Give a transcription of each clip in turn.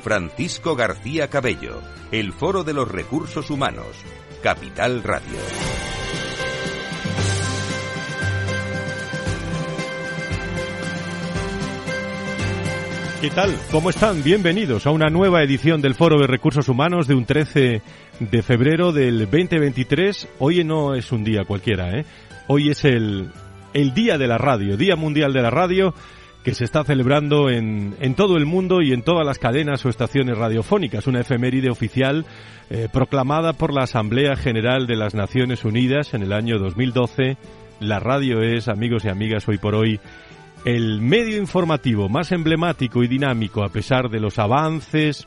Francisco García Cabello, el Foro de los Recursos Humanos, Capital Radio. ¿Qué tal? ¿Cómo están? Bienvenidos a una nueva edición del Foro de Recursos Humanos de un 13 de febrero del 2023. Hoy no es un día cualquiera, ¿eh? Hoy es el, el Día de la Radio, Día Mundial de la Radio, que se está celebrando en, en todo el mundo y en todas las cadenas o estaciones radiofónicas. Una efeméride oficial eh, proclamada por la Asamblea General de las Naciones Unidas en el año 2012. La radio es, amigos y amigas, hoy por hoy el medio informativo más emblemático y dinámico a pesar de los avances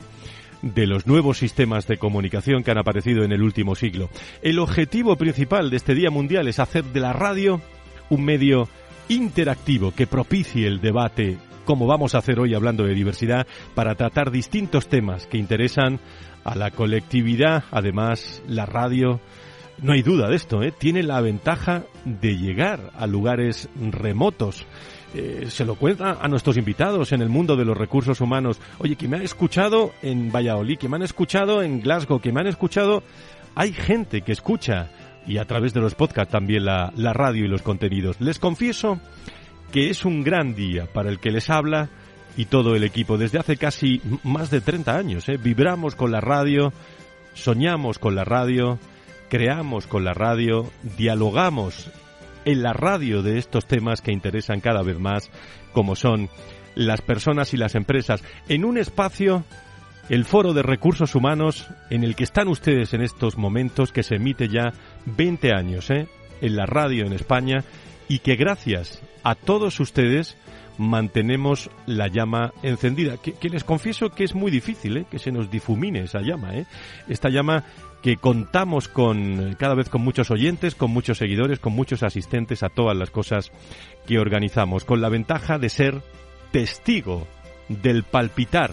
de los nuevos sistemas de comunicación que han aparecido en el último siglo. El objetivo principal de este Día Mundial es hacer de la radio un medio interactivo que propicie el debate, como vamos a hacer hoy hablando de diversidad, para tratar distintos temas que interesan a la colectividad. Además, la radio, no hay duda de esto, ¿eh? tiene la ventaja de llegar a lugares remotos eh, se lo cuenta a nuestros invitados en el mundo de los recursos humanos. Oye, que me han escuchado en Valladolid, que me han escuchado en Glasgow, que me han escuchado... Hay gente que escucha y a través de los podcasts también la, la radio y los contenidos. Les confieso que es un gran día para el que les habla y todo el equipo. Desde hace casi más de 30 años ¿eh? vibramos con la radio, soñamos con la radio, creamos con la radio, dialogamos en la radio de estos temas que interesan cada vez más, como son las personas y las empresas, en un espacio, el Foro de Recursos Humanos, en el que están ustedes en estos momentos, que se emite ya 20 años ¿eh? en la radio en España y que gracias a todos ustedes mantenemos la llama encendida. Que, les confieso que es muy difícil ¿eh? que se nos difumine esa llama. ¿eh? Esta llama que contamos con cada vez con muchos oyentes, con muchos seguidores, con muchos asistentes a todas las cosas que organizamos, con la ventaja de ser testigo del palpitar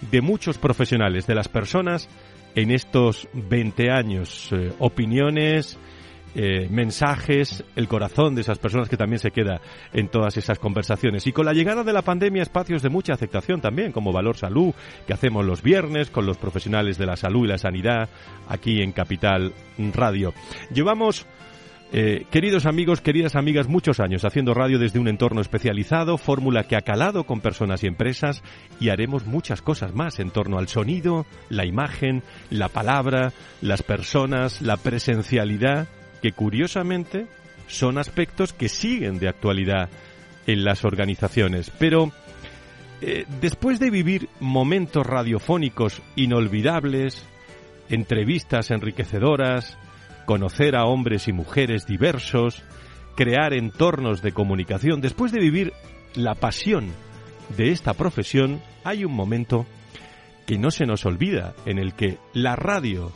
de muchos profesionales, de las personas en estos 20 años, eh, opiniones, eh, mensajes, el corazón de esas personas que también se queda en todas esas conversaciones. Y con la llegada de la pandemia, espacios de mucha aceptación también, como Valor Salud, que hacemos los viernes con los profesionales de la salud y la sanidad aquí en Capital Radio. Llevamos eh, queridos amigos, queridas amigas, muchos años haciendo radio desde un entorno especializado, fórmula que ha calado con personas y empresas y haremos muchas cosas más en torno al sonido, la imagen, la palabra, las personas, la presencialidad que curiosamente son aspectos que siguen de actualidad en las organizaciones. Pero eh, después de vivir momentos radiofónicos inolvidables, entrevistas enriquecedoras, conocer a hombres y mujeres diversos, crear entornos de comunicación, después de vivir la pasión de esta profesión, hay un momento que no se nos olvida, en el que la radio,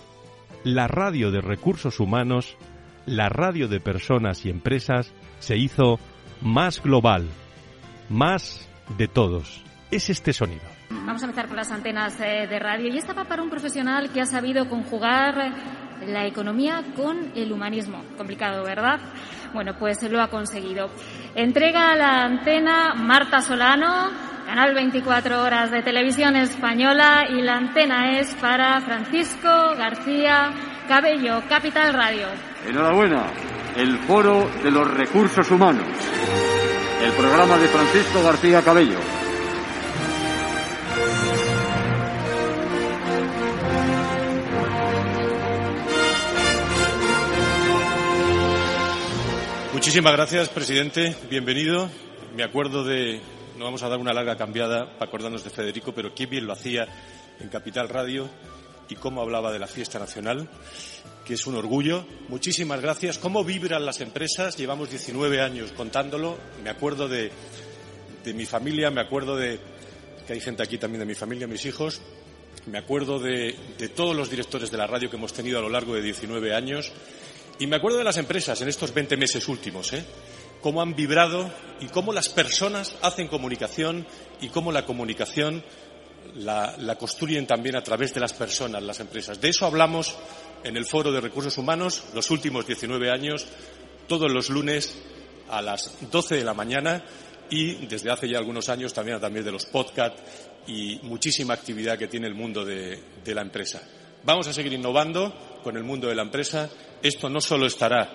la radio de recursos humanos, la radio de personas y empresas se hizo más global, más de todos. Es este sonido. Vamos a empezar por las antenas de radio y esta va para un profesional que ha sabido conjugar la economía con el humanismo. Complicado, ¿verdad? Bueno, pues lo ha conseguido. Entrega la antena Marta Solano, canal 24 horas de televisión española y la antena es para Francisco García Cabello, Capital Radio. Enhorabuena, el Foro de los Recursos Humanos, el programa de Francisco García Cabello. Muchísimas gracias, presidente. Bienvenido. Me acuerdo de, no vamos a dar una larga cambiada para acordarnos de Federico, pero qué bien lo hacía en Capital Radio y cómo hablaba de la fiesta nacional, que es un orgullo. Muchísimas gracias. ¿Cómo vibran las empresas? Llevamos 19 años contándolo. Me acuerdo de, de mi familia, me acuerdo de que hay gente aquí también de mi familia, mis hijos, me acuerdo de, de todos los directores de la radio que hemos tenido a lo largo de 19 años y me acuerdo de las empresas en estos 20 meses últimos, ¿eh? cómo han vibrado y cómo las personas hacen comunicación y cómo la comunicación la, construyen también a través de las personas, las empresas. De eso hablamos en el Foro de Recursos Humanos los últimos 19 años, todos los lunes a las 12 de la mañana y desde hace ya algunos años también a través de los podcasts y muchísima actividad que tiene el mundo de la empresa. Vamos a seguir innovando con el mundo de la empresa. Esto no solo estará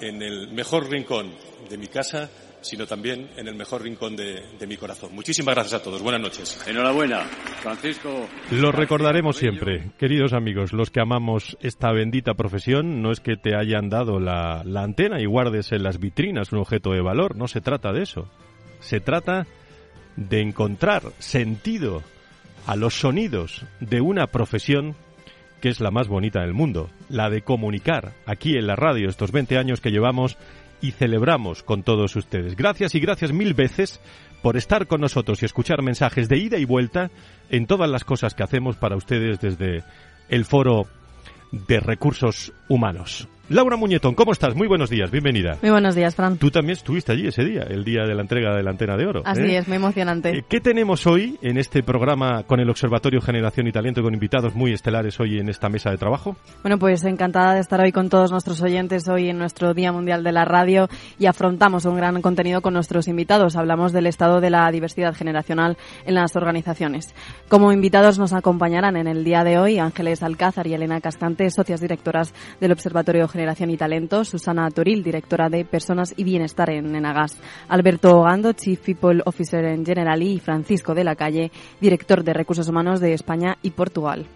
en el mejor rincón de mi casa, sino también en el mejor rincón de, de, mi corazón. Muchísimas gracias a todos. Buenas noches. Enhorabuena, Francisco. Lo recordaremos siempre, queridos amigos, los que amamos esta bendita profesión. No es que te hayan dado la, la antena y guardes en las vitrinas un objeto de valor. No se trata de eso. Se trata de encontrar sentido a los sonidos de una profesión que es la más bonita del mundo, la de comunicar aquí en la radio estos 20 años que llevamos y celebramos con todos ustedes. Gracias y gracias mil veces por estar con nosotros y escuchar mensajes de ida y vuelta en todas las cosas que hacemos para ustedes desde el foro de recursos humanos. Laura Muñetón, ¿cómo estás? Muy buenos días, bienvenida. Muy buenos días, Fran. Tú también estuviste allí ese día, el día de la entrega de la antena de oro. Así ¿eh? es, muy emocionante. Eh, ¿Qué tenemos hoy en este programa con el Observatorio Generación y Talento, con invitados muy estelares hoy en esta mesa de trabajo? Bueno, pues encantada de estar hoy con todos nuestros oyentes hoy en nuestro Día Mundial de la Radio y afrontamos un gran contenido con nuestros invitados. Hablamos del estado de la diversidad generacional en las organizaciones. Como invitados nos acompañarán en el día de hoy Ángeles Alcázar y Elena Cascante, socias directoras del Observatorio Generación y Talento, Susana Toril, directora de Personas y Bienestar en Enagas, Alberto Gando, Chief People Officer en Generali y Francisco de la Calle, director de Recursos Humanos de España y Portugal.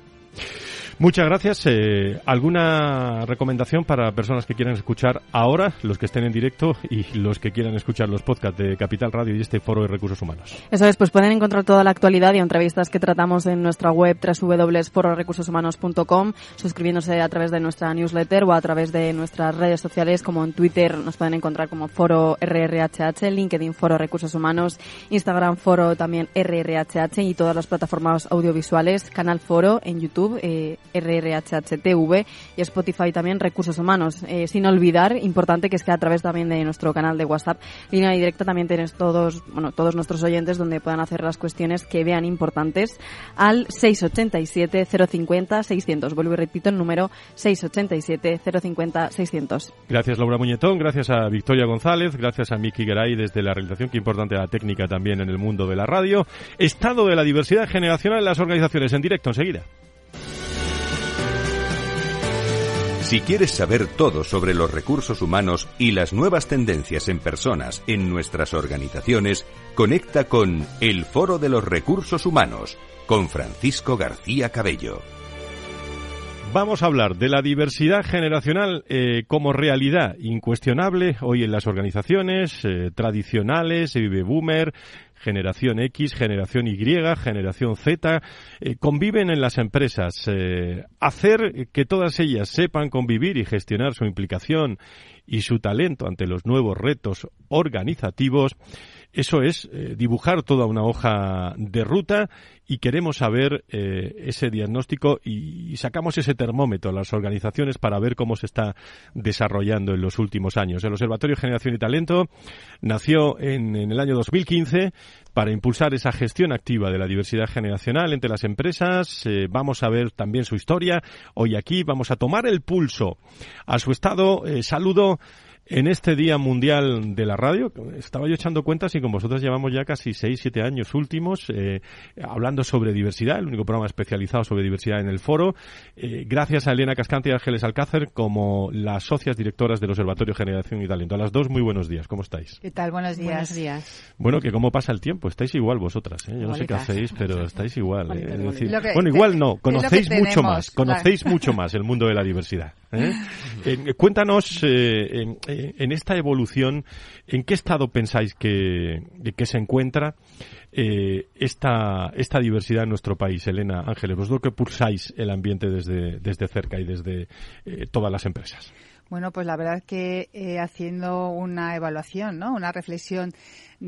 Muchas gracias. Eh, ¿Alguna recomendación para personas que quieran escuchar ahora, los que estén en directo y los que quieran escuchar los podcasts de Capital Radio y este Foro de Recursos Humanos? Eso es, pues pueden encontrar toda la actualidad y entrevistas que tratamos en nuestra web www.fororecursoshumanos.com, suscribiéndose a través de nuestra newsletter o a través de nuestras redes sociales como en Twitter nos pueden encontrar como Foro RRHH, LinkedIn Foro Recursos Humanos, Instagram Foro también RRHH y todas las plataformas audiovisuales, Canal Foro en YouTube. Eh, RRHHTV y Spotify también Recursos Humanos. Eh, sin olvidar, importante que es que a través también de nuestro canal de WhatsApp, línea directa, también tienes todos, bueno, todos nuestros oyentes donde puedan hacer las cuestiones que vean importantes al 687 050 600. Vuelvo y repito el número 687 050 600. Gracias Laura Muñetón, gracias a Victoria González, gracias a Miki Garay desde la realización, que importante la técnica también en el mundo de la radio. Estado de la diversidad generacional en las organizaciones, en directo enseguida. Si quieres saber todo sobre los recursos humanos y las nuevas tendencias en personas en nuestras organizaciones, conecta con El Foro de los Recursos Humanos con Francisco García Cabello. Vamos a hablar de la diversidad generacional eh, como realidad incuestionable hoy en las organizaciones eh, tradicionales, baby boomer, generación X, generación Y, generación Z, eh, conviven en las empresas. Eh, hacer que todas ellas sepan convivir y gestionar su implicación y su talento ante los nuevos retos organizativos, eso es eh, dibujar toda una hoja de ruta y queremos saber eh, ese diagnóstico y, sacamos ese termómetro a las organizaciones para ver cómo se está desarrollando en los últimos años. El Observatorio Generación y Talento nació en, en el año 2015 para impulsar esa gestión activa de la diversidad generacional entre las empresas. Eh, vamos a ver también su historia. Hoy aquí vamos a tomar el pulso a su estado. Saludo en este Día Mundial de la Radio, estaba yo echando cuentas y con vosotros llevamos ya casi 6, 7 años últimos eh, hablando sobre diversidad, el único programa especializado sobre diversidad en el foro. Eh, gracias a Elena Cascante y Ángeles Alcácer como las socias directoras del Observatorio Generación y Talento. A las dos, muy buenos días. ¿Cómo estáis? ¿Qué tal? Buenos días. Buenos días. Bueno, que cómo pasa el tiempo. Estáis igual vosotras. ¿eh? Yo no sé qué hacéis, pero estáis igual. Es decir, que- bueno, igual no. Conocéis mucho tenemos, más. Conocéis mucho más el mundo de la diversidad. ¿eh? Eh, cuéntanos eh, en, en esta evolución, ¿en qué estado pensáis que, se encuentra eh, esta, esta diversidad en nuestro país, Elena Ángeles? Vosotros que pulsáis el ambiente desde, desde cerca y desde eh, todas las empresas. Bueno, pues la verdad que eh, haciendo una evaluación, ¿no? Una reflexión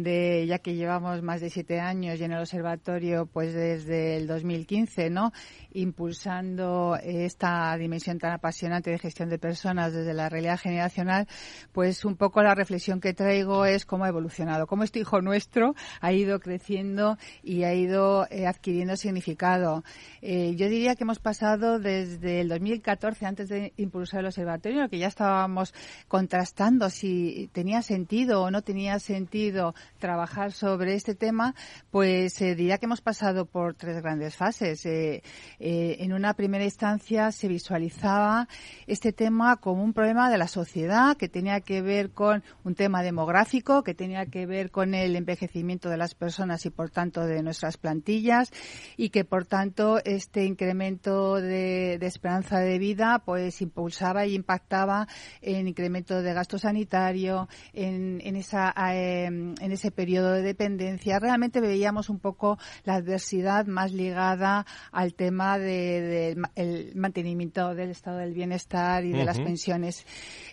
de ya que llevamos más de siete años y en el observatorio pues desde el 2015 no impulsando esta dimensión tan apasionante de gestión de personas desde la realidad generacional pues un poco la reflexión que traigo es cómo ha evolucionado cómo este hijo nuestro ha ido creciendo y ha ido eh, adquiriendo significado. Eh, yo diría que hemos pasado desde el 2014 antes de impulsar el observatorio que ya estábamos contrastando si tenía sentido o no tenía sentido trabajar sobre este tema, pues eh, diría que hemos pasado por tres grandes fases. Eh, eh, en una primera instancia se visualizaba este tema como un problema de la sociedad que tenía que ver con un tema demográfico, que tenía que ver con el envejecimiento de las personas y por tanto de nuestras plantillas y que por tanto este incremento de, esperanza de vida pues impulsaba y impactaba en incremento de gasto sanitario, en, en esa en ese periodo de dependencia, realmente veíamos un poco la adversidad más ligada al tema del de, mantenimiento del estado del bienestar y de las pensiones.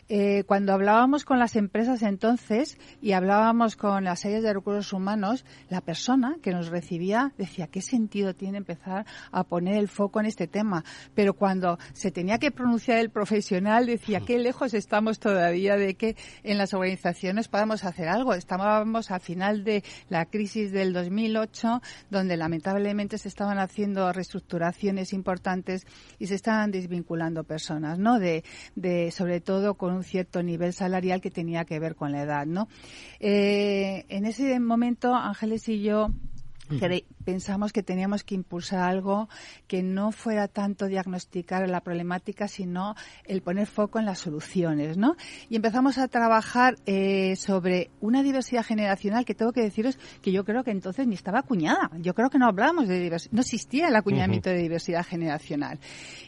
Eh, cuando hablábamos con las empresas entonces y hablábamos con las áreas de recursos humanos, la persona que nos recibía decía, ¿qué sentido tiene empezar a poner el foco en este tema? Pero cuando se tenía que pronunciar el profesional, decía, qué lejos estamos todavía de que en las organizaciones podamos hacer algo. Estábamos al final de la crisis del 2008, donde lamentablemente se estaban haciendo reestructuraciones importantes y se estaban desvinculando personas, ¿no? De, de sobre todo con un cierto nivel salarial que tenía que ver con la edad, ¿no? Eh, en ese momento, Ángeles y yo pensamos que teníamos que impulsar algo que no fuera tanto diagnosticar la problemática, sino el poner foco en las soluciones, ¿no? Y empezamos a trabajar eh, sobre una diversidad generacional que tengo que deciros que yo creo que entonces ni estaba acuñada. Yo creo que no hablábamos de diversidad, no existía el acuñamiento de diversidad generacional.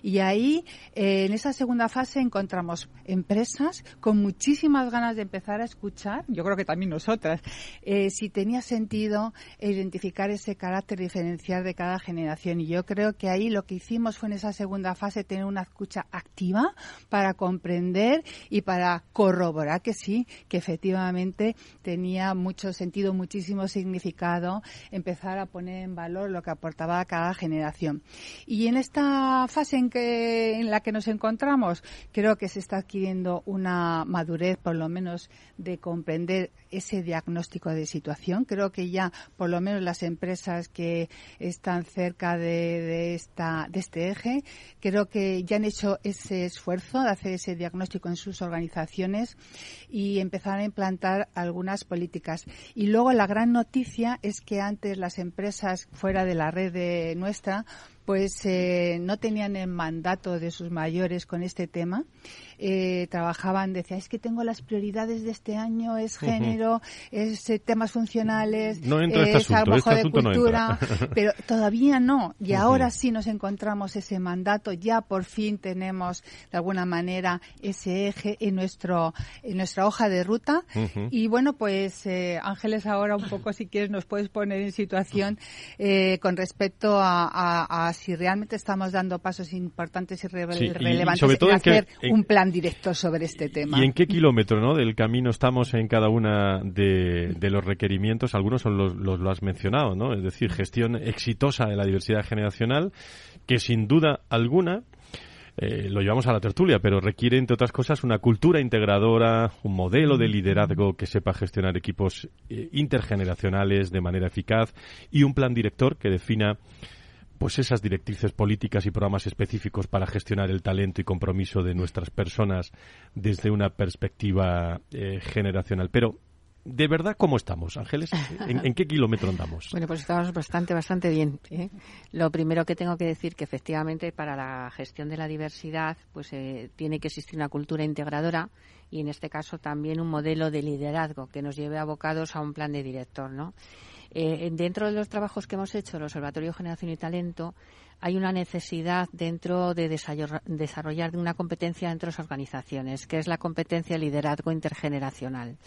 Y ahí, eh, en esa segunda fase, encontramos empresas con muchísimas ganas de empezar a escuchar, yo creo que también nosotras, eh, si tenía sentido identificar ese carácter diferencial de cada generación. Y yo creo que ahí lo que hicimos fue en esa segunda fase tener una escucha activa para comprender y para corroborar que sí, que efectivamente tenía mucho sentido, muchísimo significado empezar a poner en valor lo que aportaba cada generación. Y en esta fase en, que, en la que nos encontramos, creo que se está adquiriendo una madurez, por lo menos, de comprender ese diagnóstico de situación. Creo que ya, por lo menos, las empresas que están cerca de, esta, de este eje. Creo que ya han hecho ese esfuerzo de hacer ese diagnóstico en sus organizaciones y empezar a implantar algunas políticas. Y luego la gran noticia es que antes las empresas fuera de la red de nuestra pues eh, no tenían el mandato de sus mayores con este tema. Eh, trabajaban, decía, es que tengo las prioridades de este año, es género, es eh, temas funcionales, no este es asunto, este de cultura, pero todavía no. Y ahora sí nos encontramos ese mandato, ya por fin tenemos de alguna manera ese eje en nuestro en nuestra hoja de ruta. Y bueno, pues Ángeles, ahora un poco, si quieres, nos puedes poner en situación con respecto a si realmente estamos dando pasos importantes y, relevantes sobre todo en hacer un plan directo sobre este tema. ¿Y en qué kilómetro ¿no? del camino estamos en cada una de, los requerimientos? Algunos son los, los, lo has mencionado, ¿no? Es decir, gestión exitosa de la diversidad generacional, que sin duda alguna eh, lo llevamos a la tertulia, pero requiere, entre otras cosas, una cultura integradora, un modelo de liderazgo que sepa gestionar equipos eh, intergeneracionales de manera eficaz y un plan director que defina pues esas directrices políticas y programas específicos para gestionar el talento y compromiso de nuestras personas desde una perspectiva eh, generacional. Pero ¿De verdad cómo estamos, Ángeles? ¿En, qué kilómetro andamos? Bueno, pues estamos bastante, bastante bien. ¿eh? Lo primero que tengo que decir que efectivamente para la gestión de la diversidad, pues eh, tiene que existir una cultura integradora y en este caso también un modelo de liderazgo que nos lleve abocados a un plan de director, ¿no? Eh, dentro de los trabajos que hemos hecho, el Observatorio Generación y Talento, hay una necesidad dentro de desarrollar una competencia entre las organizaciones, que es la competencia de liderazgo intergeneracional.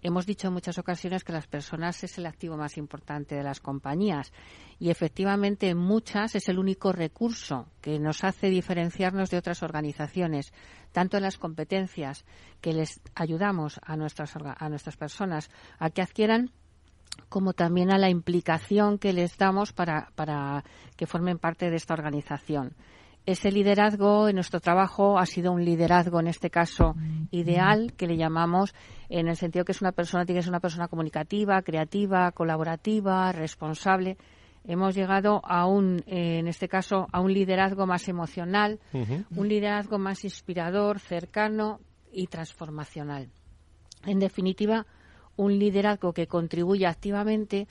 hemos dicho en muchas ocasiones que las personas es el activo más importante de las compañías y efectivamente en muchas es el único recurso que nos hace diferenciarnos de otras organizaciones, tanto en las competencias que les ayudamos a nuestras, a nuestras personas a que adquieran como también a la implicación que les damos para, para que formen parte de esta organización ese liderazgo en nuestro trabajo ha sido un liderazgo, en este caso, ideal, que le llamamos, en el sentido que es una persona, tiene que ser una persona comunicativa, creativa, colaborativa, responsable. Hemos llegado a un, eh, en este caso, a un liderazgo más emocional, un liderazgo más inspirador, cercano y transformacional. En definitiva, un liderazgo que contribuye activamente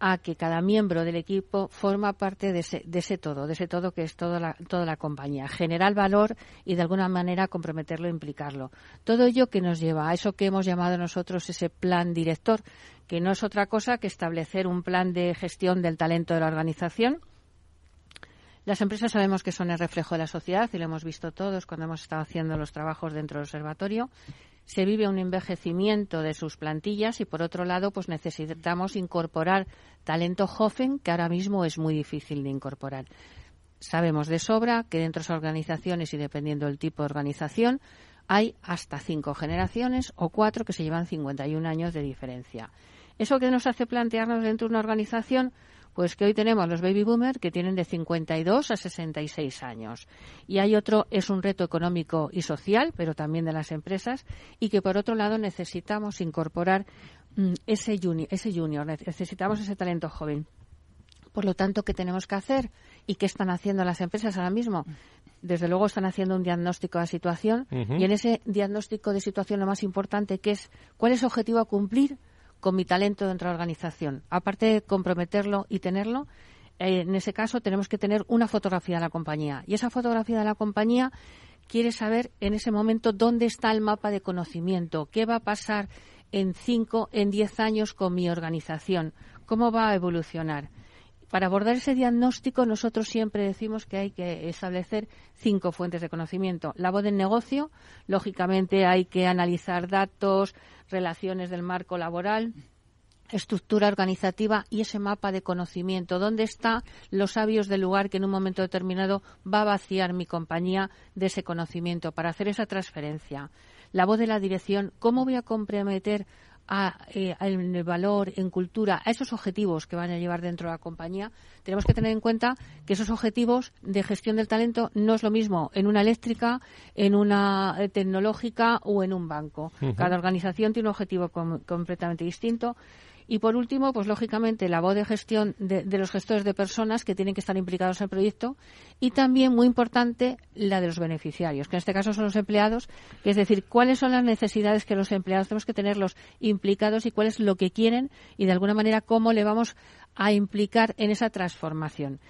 a que cada miembro del equipo forma parte de ese, de ese todo, de ese todo que es toda la, toda la compañía. Generar valor y de alguna manera comprometerlo e implicarlo. Todo ello que nos lleva a eso que hemos llamado nosotros ese plan director, que no es otra cosa que establecer un plan de gestión del talento de la organización. Las empresas sabemos que son el reflejo de la sociedad y lo hemos visto todos cuando hemos estado haciendo los trabajos dentro del observatorio se vive un envejecimiento de sus plantillas y por otro lado pues necesitamos incorporar talento joven que ahora mismo es muy difícil de incorporar. Sabemos de sobra que dentro de las organizaciones y dependiendo del tipo de organización hay hasta cinco generaciones o cuatro que se llevan 51 años de diferencia. ¿Eso que nos hace plantearnos dentro de una organización? Pues que hoy tenemos los baby boomers que tienen de 52 a 66 años. Y hay otro, es un reto económico y social, pero también de las empresas, y que por otro lado necesitamos incorporar mm, ese, junior, ese junior, necesitamos ese talento joven. Por lo tanto, ¿qué tenemos que hacer? ¿Y qué están haciendo las empresas ahora mismo? Desde luego están haciendo un diagnóstico de la situación y en ese diagnóstico de situación lo más importante que es cuál es el objetivo a cumplir con mi talento dentro de la organización. Aparte de comprometerlo y tenerlo, eh, en ese caso tenemos que tener una fotografía de la compañía. Y esa fotografía de la compañía quiere saber en ese momento dónde está el mapa de conocimiento, qué va a pasar en cinco, en diez años con mi organización, cómo va a evolucionar. Para abordar ese diagnóstico, nosotros siempre decimos que hay que establecer cinco fuentes de conocimiento. La voz del negocio, lógicamente hay que analizar datos, relaciones del marco laboral, estructura organizativa y ese mapa de conocimiento. ¿Dónde están los sabios del lugar que en un momento determinado va a vaciar mi compañía de ese conocimiento para hacer esa transferencia? La voz de la dirección, ¿cómo voy a comprometer a, eh, en el valor, en cultura, a esos objetivos que van a llevar dentro de la compañía, tenemos que tener en cuenta que esos objetivos de gestión del talento no es lo mismo en una eléctrica, en una eh, tecnológica o en un banco. Cada organización tiene un objetivo completamente distinto y por último, pues lógicamente la voz de gestión de, los gestores de personas que tienen que estar implicados en el proyecto y también muy importante la de los beneficiarios, que en este caso son los empleados, es decir, cuáles son las necesidades que los empleados tenemos que tenerlos implicados y cuál es lo que quieren y de alguna manera cómo le vamos a implicar en esa transformación.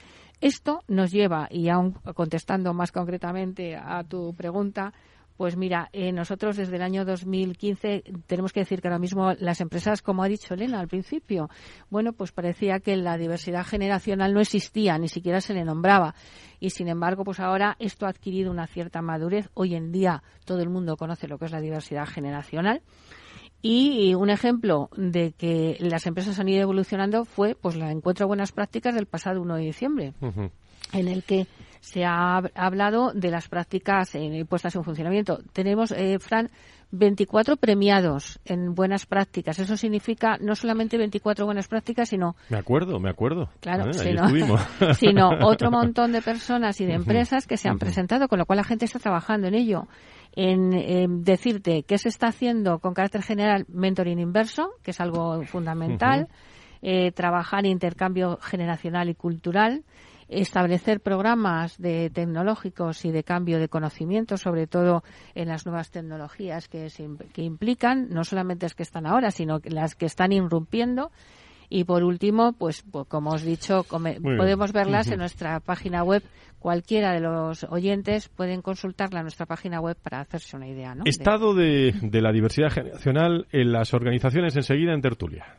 Esto nos lleva, y aún contestando más concretamente a tu pregunta, pues mira, eh, nosotros desde el año 2015 tenemos que decir que ahora mismo las empresas, como ha dicho Elena al principio, bueno, pues parecía que la diversidad generacional no existía, ni siquiera se le nombraba. Y sin embargo, pues ahora esto ha adquirido una cierta madurez. Hoy en día todo el mundo conoce lo que es la diversidad generacional. Y un ejemplo de que las empresas han ido evolucionando fue pues la encuentro de buenas prácticas del pasado 1 de diciembre, en el que se ha hablado de las prácticas eh, puestas en funcionamiento. Tenemos, eh, Fran, 24 premiados en buenas prácticas. Eso significa no solamente 24 buenas prácticas, sino... Me acuerdo, me acuerdo. Claro, sino, otro montón de personas y de empresas que se han presentado, con lo cual la gente está trabajando en ello. En, decirte qué se está haciendo con carácter general, mentoring inverso, que es algo fundamental, eh, trabajar intercambio generacional y cultural, establecer programas de tecnológicos y de cambio de conocimiento, sobre todo en las nuevas tecnologías que, que implican, no solamente las que están ahora, sino las que están irrumpiendo. Y por último, pues, pues como os he dicho, podemos verlas en nuestra página web. Cualquiera de los oyentes pueden consultarla en nuestra página web para hacerse una idea. ¿no? Estado de, de la diversidad generacional en las organizaciones enseguida en tertulia.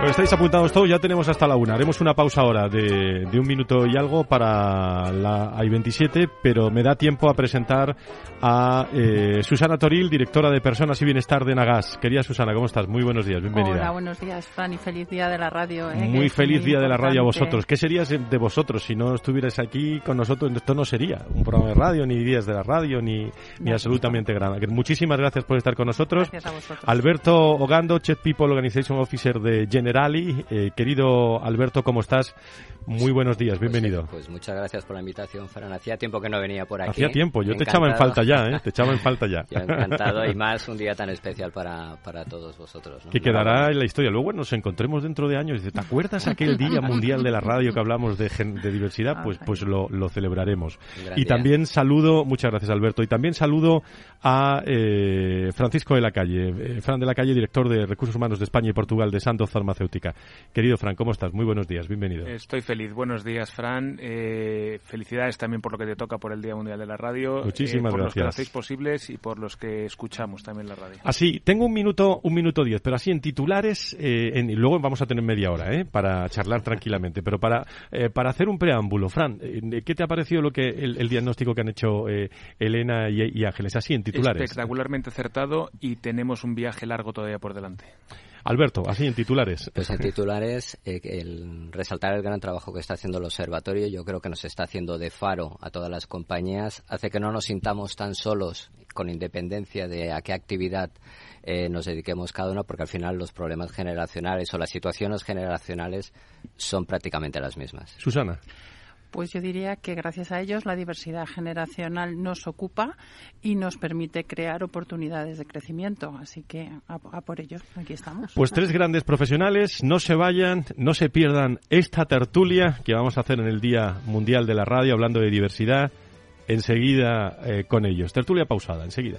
Pues estáis apuntados todos, ya tenemos hasta la una. Haremos una pausa ahora de, de un minuto y algo para la I-27, pero me da tiempo a presentar a eh, Susana Toril, directora de Personas y Bienestar de Nagas. Querida Susana, ¿cómo estás? Muy buenos días, bienvenida. Hola, buenos días, Fran, y feliz día de la radio. ¿eh? Muy feliz muy día de la radio a vosotros. ¿Qué sería de vosotros si no estuvierais aquí con nosotros? Esto no sería un programa de radio, ni días de la radio, ni, ni absolutamente nada. Muchísimas gracias por estar con nosotros. Gracias a vosotros. Alberto Ogando, Chief People Organization Officer de Generali. Eh, querido Alberto, ¿cómo estás? Muy buenos días, bienvenido. Pues, pues muchas gracias por la invitación, Fran. Hacía tiempo que no venía por aquí. Hacía tiempo, yo te echaba en falta ya, ¿eh? Te echaba en falta ya. Yo encantado y más un día tan especial para, para todos vosotros. ¿no? Que quedará en la historia. Luego nos encontremos dentro de años. y dice, ¿Te acuerdas aquel Día Mundial de la Radio que hablamos de, gen- de diversidad? Pues, pues lo, lo celebraremos. Gran Y día. también saludo, muchas gracias Alberto, y también saludo a eh, Francisco de la Calle, eh, Fran de la Calle, director de Recursos Humanos de España y Portugal de Sandoz Farmacéutica. Querido Fran, ¿cómo estás? Muy buenos días, bienvenido. Estoy feliz. Buenos días, Fran. Eh, felicidades también por lo que te toca por el Día Mundial de la Radio. Muchísimas eh, por los que lo gracias. hacéis posibles y por los que escuchamos también la radio. Así, tengo un minuto, un minuto diez, pero así en titulares, eh, en- y luego vamos a tener media hora, ¿eh? Para charlar tranquilamente. Pero para, eh, para hacer un preámbulo, Fran, ¿qué te ha parecido lo que el, el diagnóstico que han hecho eh, Elena y, y Ángeles? Así en titulares. Espectacularmente acertado y tenemos un viaje largo todavía por delante. Alberto, así en titulares. Pues en titulares, eh, el resaltar el gran trabajo que está haciendo el observatorio, yo creo que nos está haciendo de faro a todas las compañías, hace que no nos sintamos tan solos con independencia de a qué actividad eh, nos dediquemos cada uno, porque al final los problemas generacionales o las situaciones generacionales son prácticamente las mismas. Susana. Pues yo diría que gracias a ellos la diversidad generacional nos ocupa y nos permite crear oportunidades de crecimiento. Así que a, por ello, aquí estamos. Pues tres grandes profesionales, no se vayan, no se pierdan esta tertulia que vamos a hacer en el Día Mundial de la Radio hablando de diversidad, enseguida eh, con ellos. Tertulia pausada, enseguida.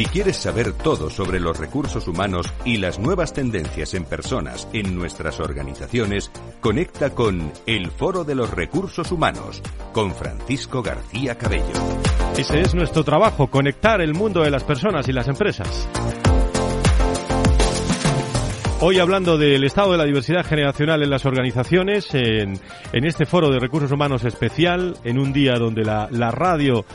Si quieres saber todo sobre los recursos humanos y las nuevas tendencias en personas en nuestras organizaciones, conecta con El Foro de los Recursos Humanos con Francisco García Cabello. Ese es nuestro trabajo, conectar el mundo de las personas y las empresas. Hoy hablando del estado de la diversidad generacional en las organizaciones, en, este foro de recursos humanos especial, en un día donde la radio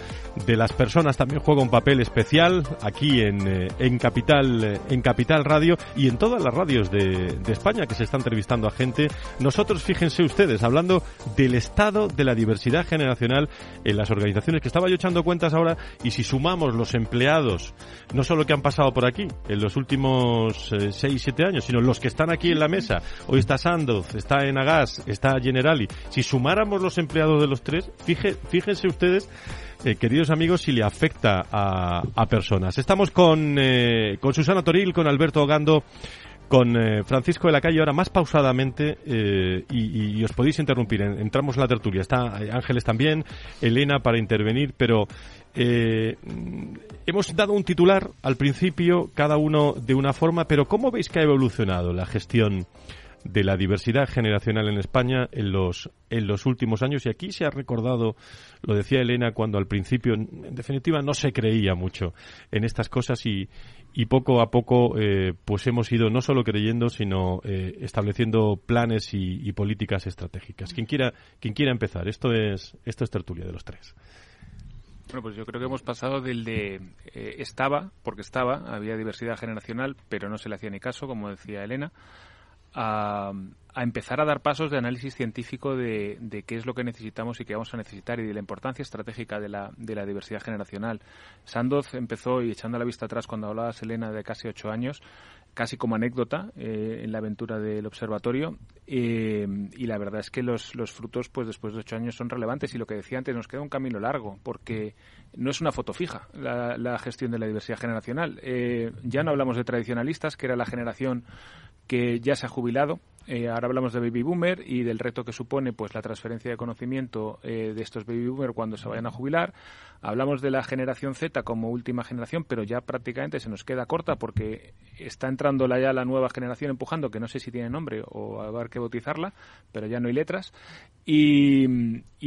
de las personas también juega un papel especial aquí en, eh, en Capital eh, en Capital Radio y en todas las radios de, de, España que se está entrevistando a gente. Nosotros, fíjense ustedes, hablando del estado de la diversidad generacional en las organizaciones, que estaba yo echando cuentas ahora, y si sumamos los empleados, no solo que han pasado por aquí en los últimos eh, 6, 7 años, sino los que están aquí en la mesa, hoy está Sandoz, está Enagas, está Generali, si sumáramos los empleados de los tres, fíjense ustedes eh, queridos amigos, si le afecta a, a personas. Estamos con, eh, con Susana Toril, con Alberto Ogando, con eh, Francisco de la Calle, ahora más pausadamente, eh, y, os podéis interrumpir, entramos en la tertulia. Está Ángeles también, Elena para intervenir, pero eh, hemos dado un titular al principio, cada uno de una forma, pero ¿cómo veis que ha evolucionado la gestión? De la diversidad generacional en España en los, en los últimos años. Y aquí se ha recordado, lo decía Elena, cuando al principio, en definitiva, no se creía mucho en estas cosas y, y poco a poco eh, pues hemos ido no solo creyendo, sino eh, estableciendo planes y, y, políticas estratégicas. Quien quiera, quien quiera empezar, esto es, esto es tertulia de los tres. Bueno, pues yo creo que hemos pasado del de eh, estaba, porque estaba, había diversidad generacional, pero no se le hacía ni caso, como decía Elena, a, empezar a dar pasos de análisis científico de, de, qué es lo que necesitamos y qué vamos a necesitar y de la importancia estratégica de la, de la diversidad generacional. Sandoz empezó, y echando la vista atrás cuando hablaba Selena de casi ocho años, casi como anécdota eh, en la aventura del observatorio eh, y la verdad es que los, los, frutos pues después de ocho años son relevantes y lo que decía antes nos queda un camino largo porque no es una foto fija la, gestión de la diversidad generacional eh, ya no hablamos de tradicionalistas que era la generación que ya se ha jubilado. Eh, ahora hablamos de baby boomer y del reto que supone pues la transferencia de conocimiento eh, de estos baby boomer cuando se vayan a jubilar. Hablamos de la generación Z como última generación, pero ya prácticamente se nos queda corta porque está entrando ya la nueva generación empujando, que no sé si tiene nombre o habrá que bautizarla, pero ya no hay letras. Y,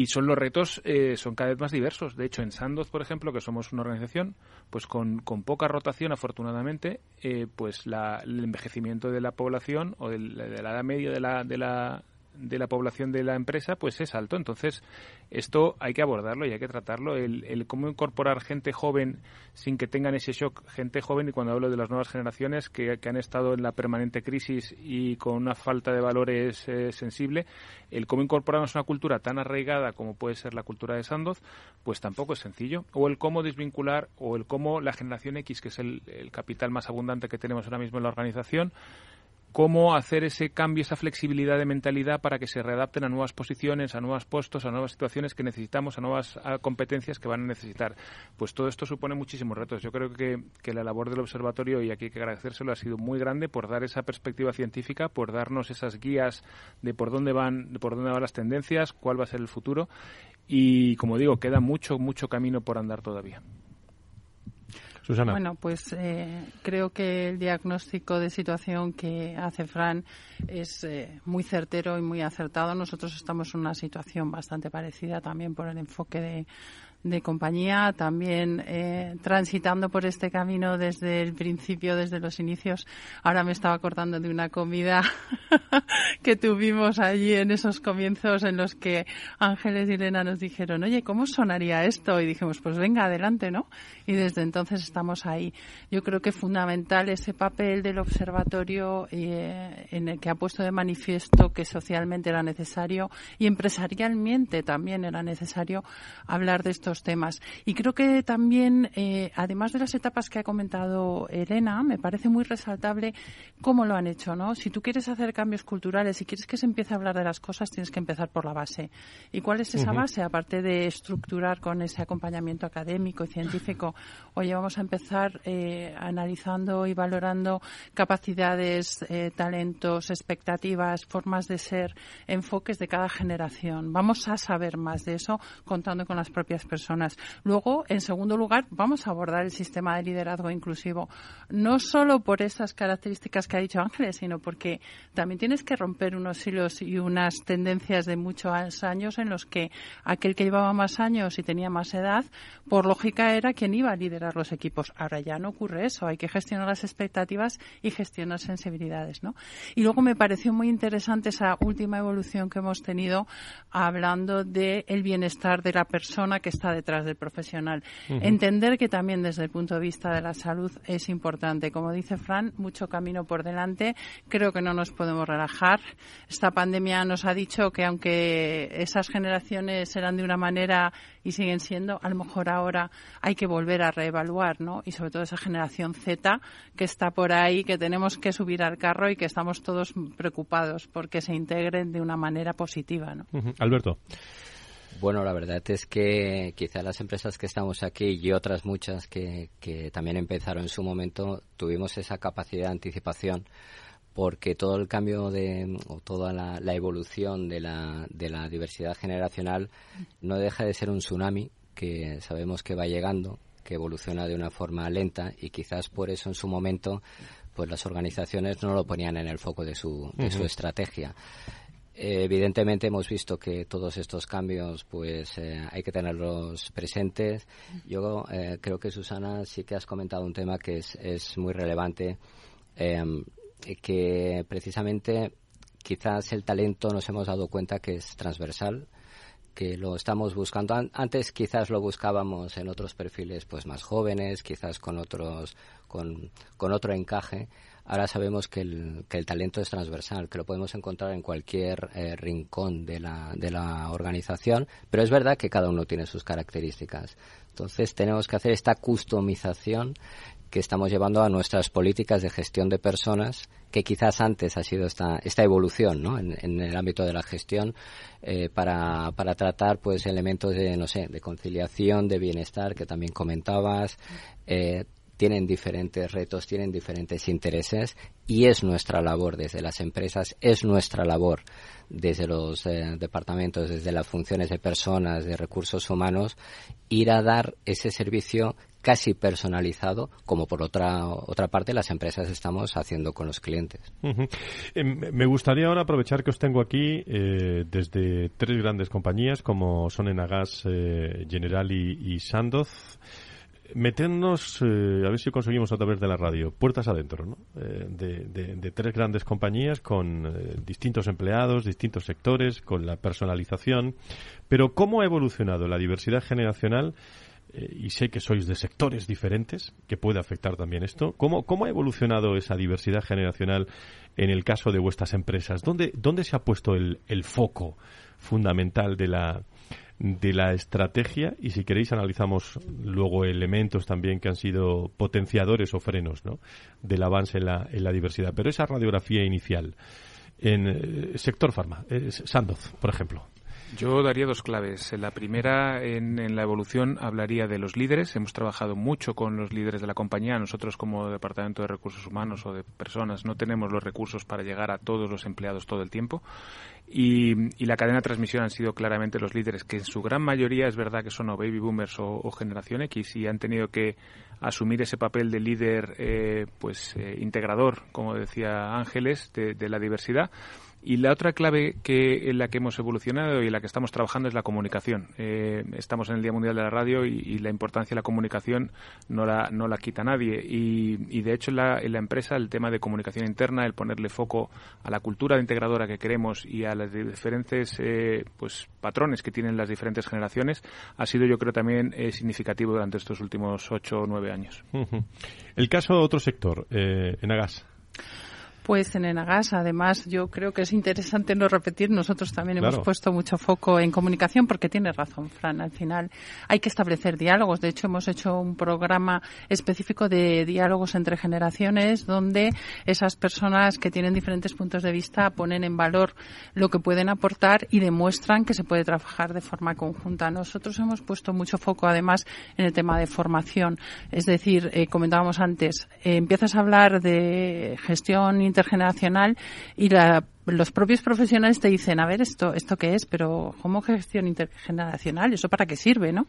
son los retos, son cada vez más diversos. De hecho, en Sandoz, por ejemplo, que somos una organización, pues con, con poca rotación, afortunadamente, eh, pues la, el envejecimiento de la población o de, la edad media de la, de la, de la población de la empresa pues es alto. Entonces, esto hay que abordarlo y hay que tratarlo. El, el, cómo incorporar gente joven sin que tengan ese shock, gente joven, y cuando hablo de las nuevas generaciones que, que han estado en la permanente crisis y con una falta de valores eh, sensible, el cómo incorporarnos una cultura tan arraigada como puede ser la cultura de Sandoz, pues tampoco es sencillo. O el cómo desvincular, o el cómo la generación X, que es el capital más abundante que tenemos ahora mismo en la organización, cómo hacer ese cambio, esa flexibilidad de mentalidad para que se readapten a nuevas posiciones, a nuevos puestos, a nuevas situaciones que necesitamos, a nuevas competencias que van a necesitar. Pues todo esto supone muchísimos retos. Yo creo que, que, la labor del observatorio, y aquí hay que agradecérselo, ha sido muy grande por dar esa perspectiva científica, por darnos esas guías de por dónde van, por dónde van las tendencias, cuál va a ser el futuro. Y como digo, queda mucho, mucho camino por andar todavía. Bueno, pues eh, creo que el diagnóstico de situación que hace Fran es eh, muy certero y muy acertado. Nosotros estamos en una situación bastante parecida también por el enfoque de, de compañía, también eh, transitando por este camino desde el principio, desde los inicios. Ahora me estaba acordando de una comida que tuvimos allí en esos comienzos en los que Ángeles y Elena nos dijeron, oye, ¿cómo sonaría esto? Y dijimos, pues venga, adelante, ¿no? Y desde entonces estamos ahí. Yo creo que fundamental ese papel del observatorio eh, en el que ha puesto de manifiesto que socialmente era necesario y empresarialmente también era necesario hablar de estos temas. Y creo que también, eh, además de las etapas que ha comentado Elena, me parece muy resaltable cómo lo han hecho, ¿no? Si tú quieres hacer cambios culturales, si quieres que se empiece a hablar de las cosas, tienes que empezar por la base. ¿Y cuál es esa base? Aparte de estructurar con ese acompañamiento académico y científico, oye, vamos a empezar eh, analizando y valorando capacidades, eh, talentos, expectativas, formas de ser, enfoques de cada generación. Vamos a saber más de eso contando con las propias personas. Luego, en segundo lugar, vamos a abordar el sistema de liderazgo inclusivo, no solo por esas características que ha dicho Ángeles, sino porque también tienes que romper unos hilos y unas tendencias de muchos años en los que aquel que llevaba más años y tenía más edad, por lógica era quien iba a liderar los equipos. Ahora ya no ocurre eso, hay que gestionar las expectativas y gestionar sensibilidades, ¿no? Y luego me pareció muy interesante esa última evolución que hemos tenido hablando del el bienestar de la persona que está detrás del profesional. Entender que también desde el punto de vista de la salud es importante. Como dice Fran, mucho camino por delante. Creo que no nos podemos relajar. Esta pandemia nos ha dicho que aunque esas generaciones eran de una manera y siguen siendo, a lo mejor ahora hay que volver a reevaluar, ¿no? Y sobre todo esa generación Z que está por ahí, que tenemos que subir al carro y que estamos todos preocupados porque se integren de una manera positiva, ¿no? Alberto. Bueno, la verdad es que quizá las empresas que estamos aquí y otras muchas que, que también empezaron en su momento tuvimos esa capacidad de anticipación porque todo el cambio de, o toda la, la evolución de la, de la diversidad generacional no deja de ser un tsunami que sabemos que va llegando, que evoluciona de una forma lenta y quizás por eso en su momento pues las organizaciones no lo ponían en el foco de su, de su estrategia. Eh, evidentemente hemos visto que todos estos cambios pues eh, hay que tenerlos presentes. Yo eh, creo que Susana sí que has comentado un tema que es, es muy relevante, eh, que precisamente quizás el talento nos hemos dado cuenta que es transversal que lo estamos buscando. An- Antes quizás lo buscábamos en otros perfiles pues más jóvenes, quizás con otros con, con otro encaje. Ahora sabemos que el, que el talento es transversal, que lo podemos encontrar en cualquier eh, rincón de la, de la organización, pero es verdad que cada uno tiene sus características. Entonces tenemos que hacer esta customización que estamos llevando a nuestras políticas de gestión de personas, que quizás antes ha sido esta, esta evolución ¿no? en, el ámbito de la gestión eh, para, para tratar pues elementos de, no sé, de conciliación, de bienestar, que también comentabas, eh, tienen diferentes retos, tienen diferentes intereses y es nuestra labor desde las empresas, es nuestra labor desde los eh, departamentos, desde las funciones de personas, de recursos humanos, ir a dar ese servicio casi personalizado, como por otra, otra parte las empresas estamos haciendo con los clientes. Eh, Me gustaría ahora aprovechar que os tengo aquí eh, desde tres grandes compañías como son Enagas, General y, y Sandoz. Meternos, eh, a ver si conseguimos a través de la radio, puertas adentro, ¿no? Eh, de, tres grandes compañías con eh, distintos empleados, distintos sectores, con la personalización. Pero ¿cómo ha evolucionado la diversidad generacional? y sé que sois de sectores diferentes, que puede afectar también esto. ¿Cómo, cómo ha evolucionado esa diversidad generacional en el caso de vuestras empresas? ¿Dónde, dónde se ha puesto el, el foco fundamental de la, de la estrategia? Y si queréis analizamos luego elementos también que han sido potenciadores o frenos ¿no? del avance en la, en la diversidad. Pero esa radiografía inicial en eh, sector farma, eh, Sandoz, por ejemplo. Yo daría dos claves. La primera, en, la evolución, hablaría de los líderes. Hemos trabajado mucho con los líderes de la compañía. Nosotros, como Departamento de Recursos Humanos o de Personas, no tenemos los recursos para llegar a todos los empleados todo el tiempo. Y, y la cadena de transmisión han sido claramente los líderes, que en su gran mayoría es verdad que son o baby boomers o, o generación X y han tenido que asumir ese papel de líder, eh, pues eh, integrador, como decía Ángeles, de, de la diversidad Y la otra clave que en la que hemos evolucionado y en la que estamos trabajando es la comunicación. Eh, estamos en el Día Mundial de la Radio y, la importancia de la comunicación no la, no la quita nadie. Y, de hecho en la, empresa el tema de comunicación interna, el ponerle foco a la cultura integradora que queremos y a las diferentes eh, pues patrones que tienen las diferentes generaciones ha sido yo creo también eh, significativo durante estos últimos ocho o nueve años. El caso de otro sector, eh, Agas. Pues en Enagas, además, yo creo que es interesante no repetir. Nosotros también hemos puesto mucho foco en comunicación porque tiene razón, Fran. Al final hay que establecer diálogos. De hecho, hemos hecho un programa específico de diálogos entre generaciones donde esas personas que tienen diferentes puntos de vista ponen en valor lo que pueden aportar y demuestran que se puede trabajar de forma conjunta. Nosotros hemos puesto mucho foco, además, en el tema de formación. Es decir, eh, comentábamos antes, eh, empiezas a hablar de gestión intergeneracional y la los propios profesionales te dicen, a ver, esto, esto qué es, pero ¿cómo gestión intergeneracional? ¿Eso para qué sirve, no?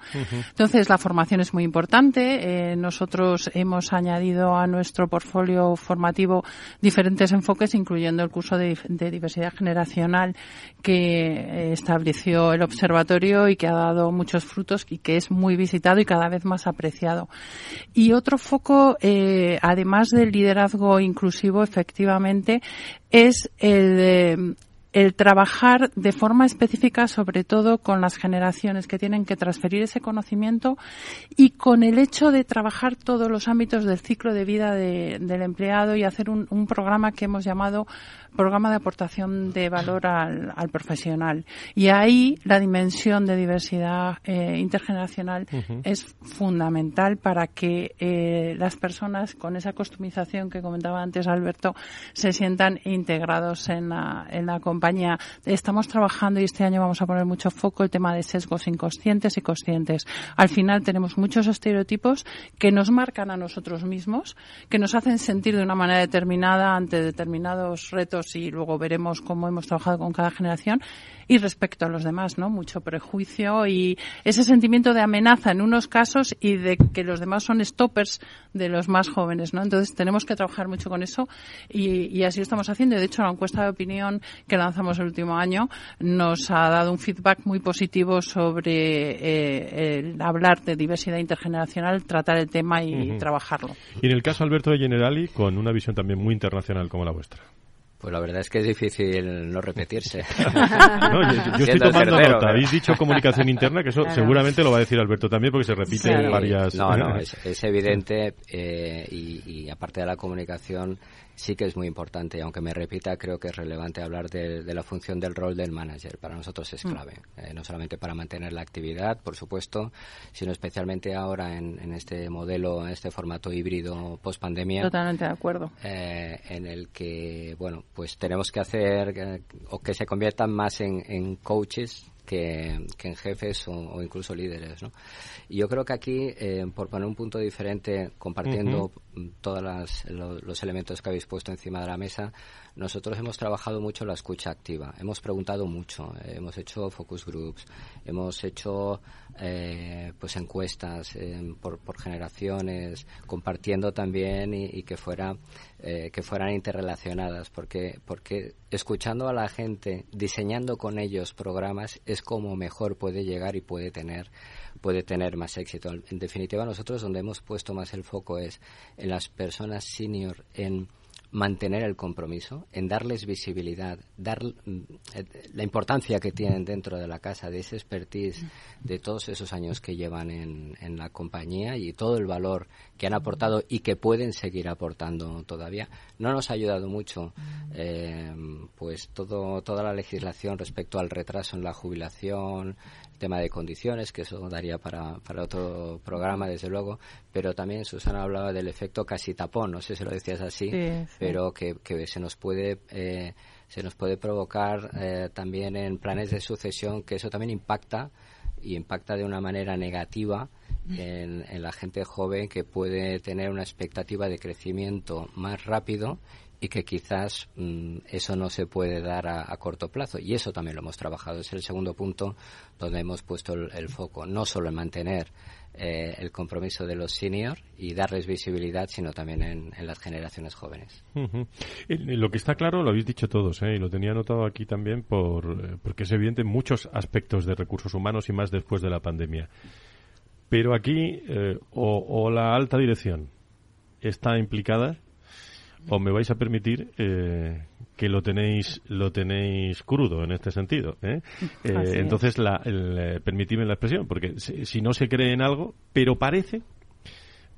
Entonces, la formación es muy importante. Eh, nosotros hemos añadido a nuestro portfolio formativo diferentes enfoques, incluyendo el curso de, diversidad generacional que eh, estableció el observatorio y que ha dado muchos frutos y que es muy visitado y cada vez más apreciado. Y otro foco, eh, además del liderazgo inclusivo, efectivamente, es el, el trabajar de forma específica, sobre todo con las generaciones que tienen que transferir ese conocimiento y con el hecho de trabajar todos los ámbitos del ciclo de vida del empleado y hacer un, un, programa que hemos llamado programa de aportación de valor al, al profesional. Y ahí la dimensión de diversidad eh, intergeneracional es fundamental para que eh, las personas con esa customización que comentaba antes Alberto se sientan integrados en la, en la compañía. Estamos trabajando y este año vamos a poner mucho foco el tema de sesgos inconscientes y conscientes. Al final tenemos muchos estereotipos que nos marcan a nosotros mismos, que nos hacen sentir de una manera determinada ante determinados retos y luego veremos cómo hemos trabajado con cada generación y respecto a los demás, ¿no? Mucho prejuicio y ese sentimiento de amenaza en unos casos y de que los demás son stoppers de los más jóvenes, ¿no? Entonces tenemos que trabajar mucho con eso y, así lo estamos haciendo. De hecho, la encuesta de opinión que lanzamos el último año nos ha dado un feedback muy positivo sobre eh, el hablar de diversidad intergeneracional, tratar el tema y trabajarlo. Y en el caso Alberto de Generali, con una visión también muy internacional como la vuestra. Pues la verdad es que es difícil no repetirse. yo, estoy tomando nota. Habéis dicho comunicación interna, que eso seguramente lo va a decir Alberto también, porque se repite en varias. No, no, es, evidente. Eh, y, y, aparte de la comunicación, sí que es muy importante y aunque me repita creo que es relevante hablar de, la función del rol del manager para nosotros es mm. clave eh, no solamente para mantener la actividad por supuesto sino especialmente ahora en, este modelo en este formato híbrido post pandemia totalmente de acuerdo eh, en el que bueno pues tenemos que hacer o que se conviertan más en coaches que, en jefes o, incluso líderes. ¿no? Y yo creo que aquí, eh, por poner un punto diferente, compartiendo todos los, elementos que habéis puesto encima de la mesa, nosotros hemos trabajado mucho la escucha activa, hemos preguntado mucho, eh, hemos hecho focus groups, hemos hecho eh, pues encuestas por, generaciones, compartiendo también y, que fuera que fueran interrelacionadas, porque porque escuchando a la gente, diseñando con ellos programas es como mejor puede llegar y puede tener puede tener más éxito. En definitiva, nosotros donde hemos puesto más el foco es en las personas senior, en mantener el compromiso, en darles visibilidad, dar mm, eh, la importancia que tienen dentro de la casa, de ese expertise, de todos esos años que llevan en, la compañía y todo el valor que han aportado y que pueden seguir aportando todavía. No nos ha ayudado mucho, eh, pues todo, toda la legislación respecto al retraso en la jubilación, tema de condiciones, que eso daría para, para otro programa, desde luego, pero también Susana hablaba del efecto casi tapón, no sé si lo decías así, pero que, que, se nos puede... Eh, se nos puede provocar eh, también en planes de sucesión que eso también impacta y impacta de una manera negativa en, en, la gente joven que puede tener una expectativa de crecimiento más rápido y que quizás mm, eso no se puede dar a, corto plazo. Y eso también lo hemos trabajado. Es el segundo punto donde hemos puesto el, foco, no solo en mantener eh, el compromiso de los seniors y darles visibilidad, sino también en, las generaciones jóvenes. Lo que está claro, lo habéis dicho todos, ¿eh? y lo tenía anotado aquí también por, eh, porque es evidente en muchos aspectos de recursos humanos y más después de la pandemia. Pero aquí, o la alta dirección está implicada, o me vais a permitir eh, que lo tenéis lo tenéis crudo en este sentido ¿eh? Eh, entonces la, permitidme la expresión porque si, no se cree en algo pero parece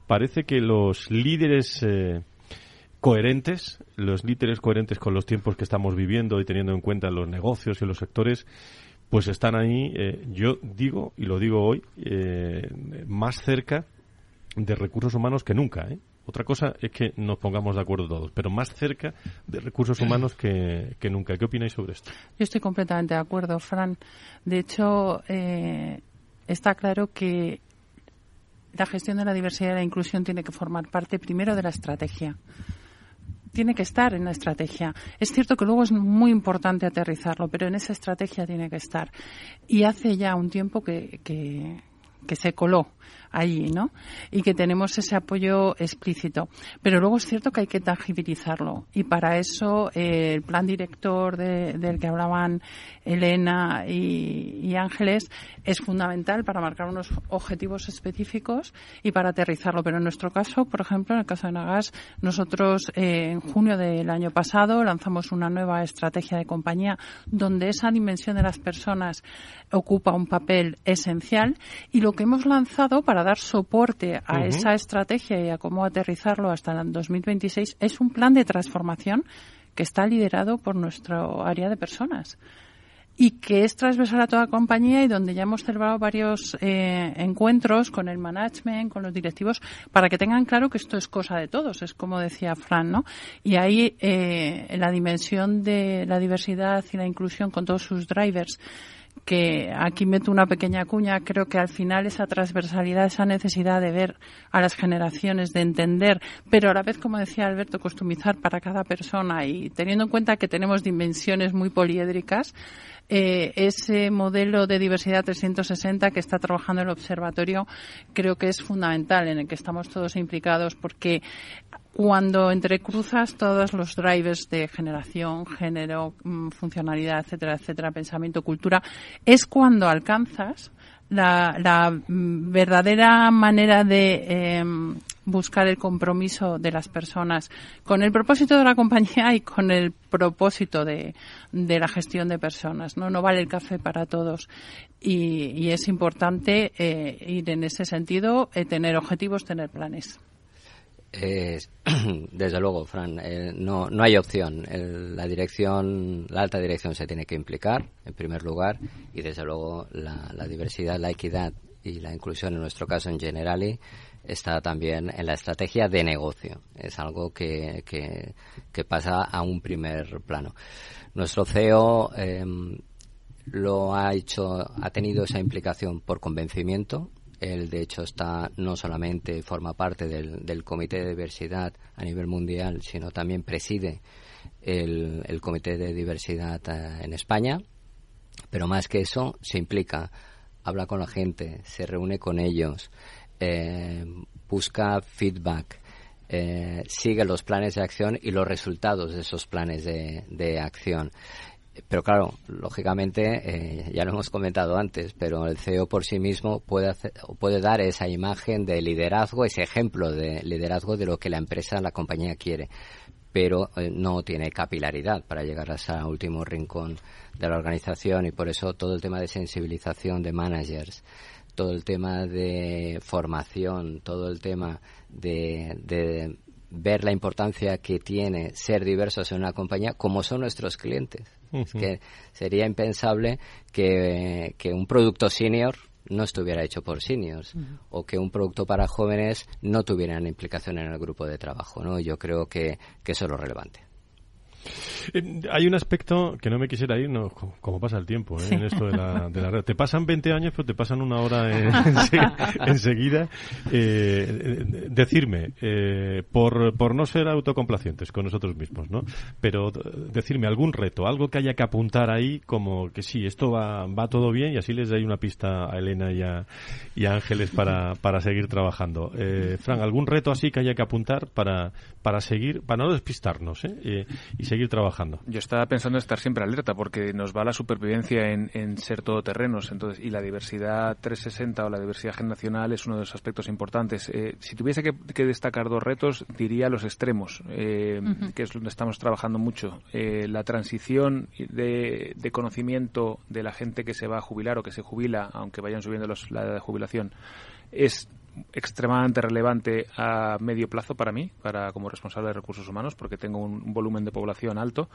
parece que los líderes coherentes los líderes coherentes con los tiempos que estamos viviendo y teniendo en cuenta los negocios y los sectores pues están ahí yo digo y lo digo hoy más cerca de recursos humanos que nunca ¿eh? Otra cosa es que nos pongamos de acuerdo todos, pero más cerca de recursos humanos que, nunca. ¿Qué opináis sobre esto? Yo estoy completamente de acuerdo, Fran. De hecho, eh, está claro que la gestión de la diversidad y la inclusión tiene que formar parte primero de la estrategia tiene que estar en la estrategia. Es cierto que luego es muy importante aterrizarlo, pero en esa estrategia tiene que estar. Y hace ya un tiempo que, que se coló allí, ¿no? Y que tenemos ese apoyo explícito. Pero luego es cierto que hay que tangibilizarlo y para eso eh, el plan director del que hablaban Elena y, Ángeles es fundamental para marcar unos objetivos específicos y para aterrizarlo. Pero en nuestro caso, por ejemplo, en el caso de Nagas, nosotros eh, en junio del año pasado lanzamos una nueva estrategia de compañía donde esa dimensión de las personas ocupa un papel esencial y lo que hemos lanzado para dar soporte a esa estrategia y a cómo aterrizarlo hasta el 2026 es un plan de transformación que está liderado por nuestro área de personas y que es transversal a toda compañía y donde ya hemos celebrado varios eh, encuentros con el management, con los directivos, para que tengan claro que esto es cosa de todos, es como decía Fran, ¿no? Y ahí eh, la dimensión de la diversidad y la inclusión con todos sus drivers que aquí meto una pequeña cuña, creo que al final esa transversalidad, esa necesidad de ver a las generaciones, de entender, pero a la vez, como decía Alberto, customizar para cada persona y teniendo en cuenta que tenemos dimensiones muy poliédricas, eh, ese modelo de diversidad 360 que está trabajando el observatorio creo que es fundamental en el que estamos todos implicados porque cuando entrecruzas todos los drivers de generación, género, mm, funcionalidad, etcétera, etcétera, pensamiento, cultura, es cuando alcanzas la, mm, verdadera manera de em, buscar el compromiso de las personas con el propósito de la compañía y con el propósito de, la gestión de personas. No, no vale el café para todos y, es importante eh, ir en ese sentido, eh, tener objetivos, tener planes. desde luego, Fran, eh, no, no hay opción. la dirección, la alta dirección se tiene que implicar, en primer lugar, y desde luego la, diversidad, la equidad y la inclusión, en nuestro caso en Generali, está también en la estrategia de negocio. Es algo que, que, pasa a un primer plano. Nuestro CEO em, lo ha hecho, ha tenido esa implicación por convencimiento, él, de hecho, está no solamente forma parte del, Comité de Diversidad a nivel mundial, sino también preside el, Comité de Diversidad eh, en España. Pero más que eso, se implica, habla con la gente, se reúne con ellos, eh, busca feedback, eh, sigue los planes de acción y los resultados de esos planes de acción. Pero claro, lógicamente, eh, ya lo hemos comentado antes, pero el CEO por sí mismo puede, puede dar esa imagen de liderazgo, ese ejemplo de liderazgo de lo que la empresa, la compañía quiere, pero eh, no tiene capilaridad para llegar a ese último rincón de la organización y por eso todo el tema de sensibilización de managers, todo el tema de formación, todo el tema de ver la importancia que tiene ser diversos en una compañía, como son nuestros clientes. Es que sería impensable que, un producto senior no estuviera hecho por seniors o que un producto para jóvenes no tuviera implicación en el grupo de trabajo. ¿no? Yo creo que, que eso es lo relevante. Eh, hay un aspecto que no me quisiera ir, no, como pasa el tiempo ¿eh? en esto de la, de la red. Te pasan 20 años, pero te pasan una hora enseguida. Eh, decirme, eh, por, por no ser autocomplacientes con nosotros mismos, ¿no? Pero decirme algún reto, algo que haya que apuntar ahí como que sí, esto va, va todo bien y así les doy una pista a Elena y a, y Ángeles para, para seguir trabajando. Eh, Fran, ¿algún reto así que haya que apuntar para, para seguir, para no despistarnos ¿eh? eh y seguir trabajando? Yo estaba pensando en estar siempre alerta porque nos va la supervivencia en, en ser todoterrenos entonces, y la diversidad 360 o la diversidad generacional es uno de los aspectos importantes. Eh, si tuviese que, destacar dos retos, diría los extremos, eh, que es donde estamos trabajando mucho. la transición de, de, conocimiento de la gente que se va a jubilar o que se jubila, aunque vayan subiendo los, la edad de jubilación, es extremadamente relevante a medio plazo para mí, para como responsable de recursos humanos, porque tengo un, volumen de población alto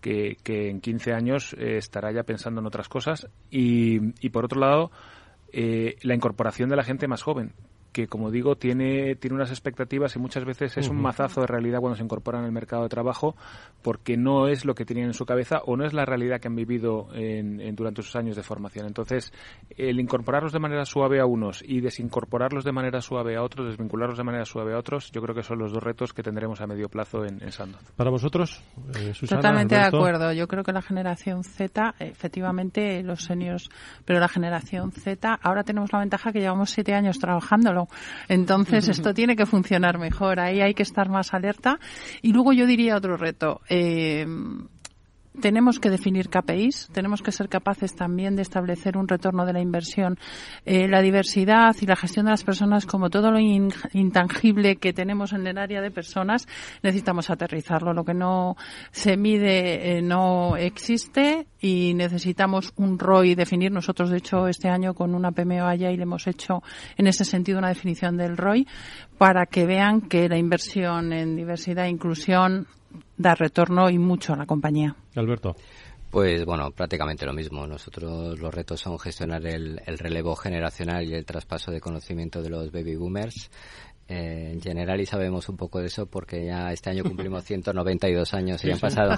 que, en 15 años eh, estará ya pensando en otras cosas. Y, y por otro lado, eh, la incorporación de la gente más joven, que como digo tiene tiene unas expectativas y muchas veces es un mazazo de realidad cuando se incorporan al mercado de trabajo porque no es lo que tenían en su cabeza o no es la realidad que han vivido en, durante sus años de formación. Entonces el incorporarlos de manera suave a unos y desincorporarlos de manera suave a otros desvincularlos de manera suave a otros yo creo que son los dos retos que tendremos a medio plazo en, en Sandoz. Para vosotros eh, totalmente de acuerdo. Yo creo que la generación Z efectivamente los seniors pero la generación Z ahora tenemos la ventaja que llevamos siete años entonces, esto tiene que funcionar mejor. Ahí hay que estar más alerta. Y luego yo diría otro reto. Eh, tenemos que definir KPIs, tenemos que ser capaces también de establecer un retorno de la inversión. Eh, la diversidad y la gestión de las personas, como todo lo intangible que tenemos en el área de personas, necesitamos aterrizarlo. Lo que no se mide eh, no existe y necesitamos un ROI definir. Nosotros, de hecho, este año con una PMO allá y le hemos hecho en ese sentido una definición del ROI para que vean que la inversión en diversidad e inclusión da retorno y mucho a la compañía. Alberto. Pues bueno, prácticamente lo mismo. Nosotros los retos son gestionar el, relevo generacional y el traspaso de conocimiento de los baby boomers. Eh, en general y sabemos un poco de eso porque ya este año cumplimos 192 años y han pasado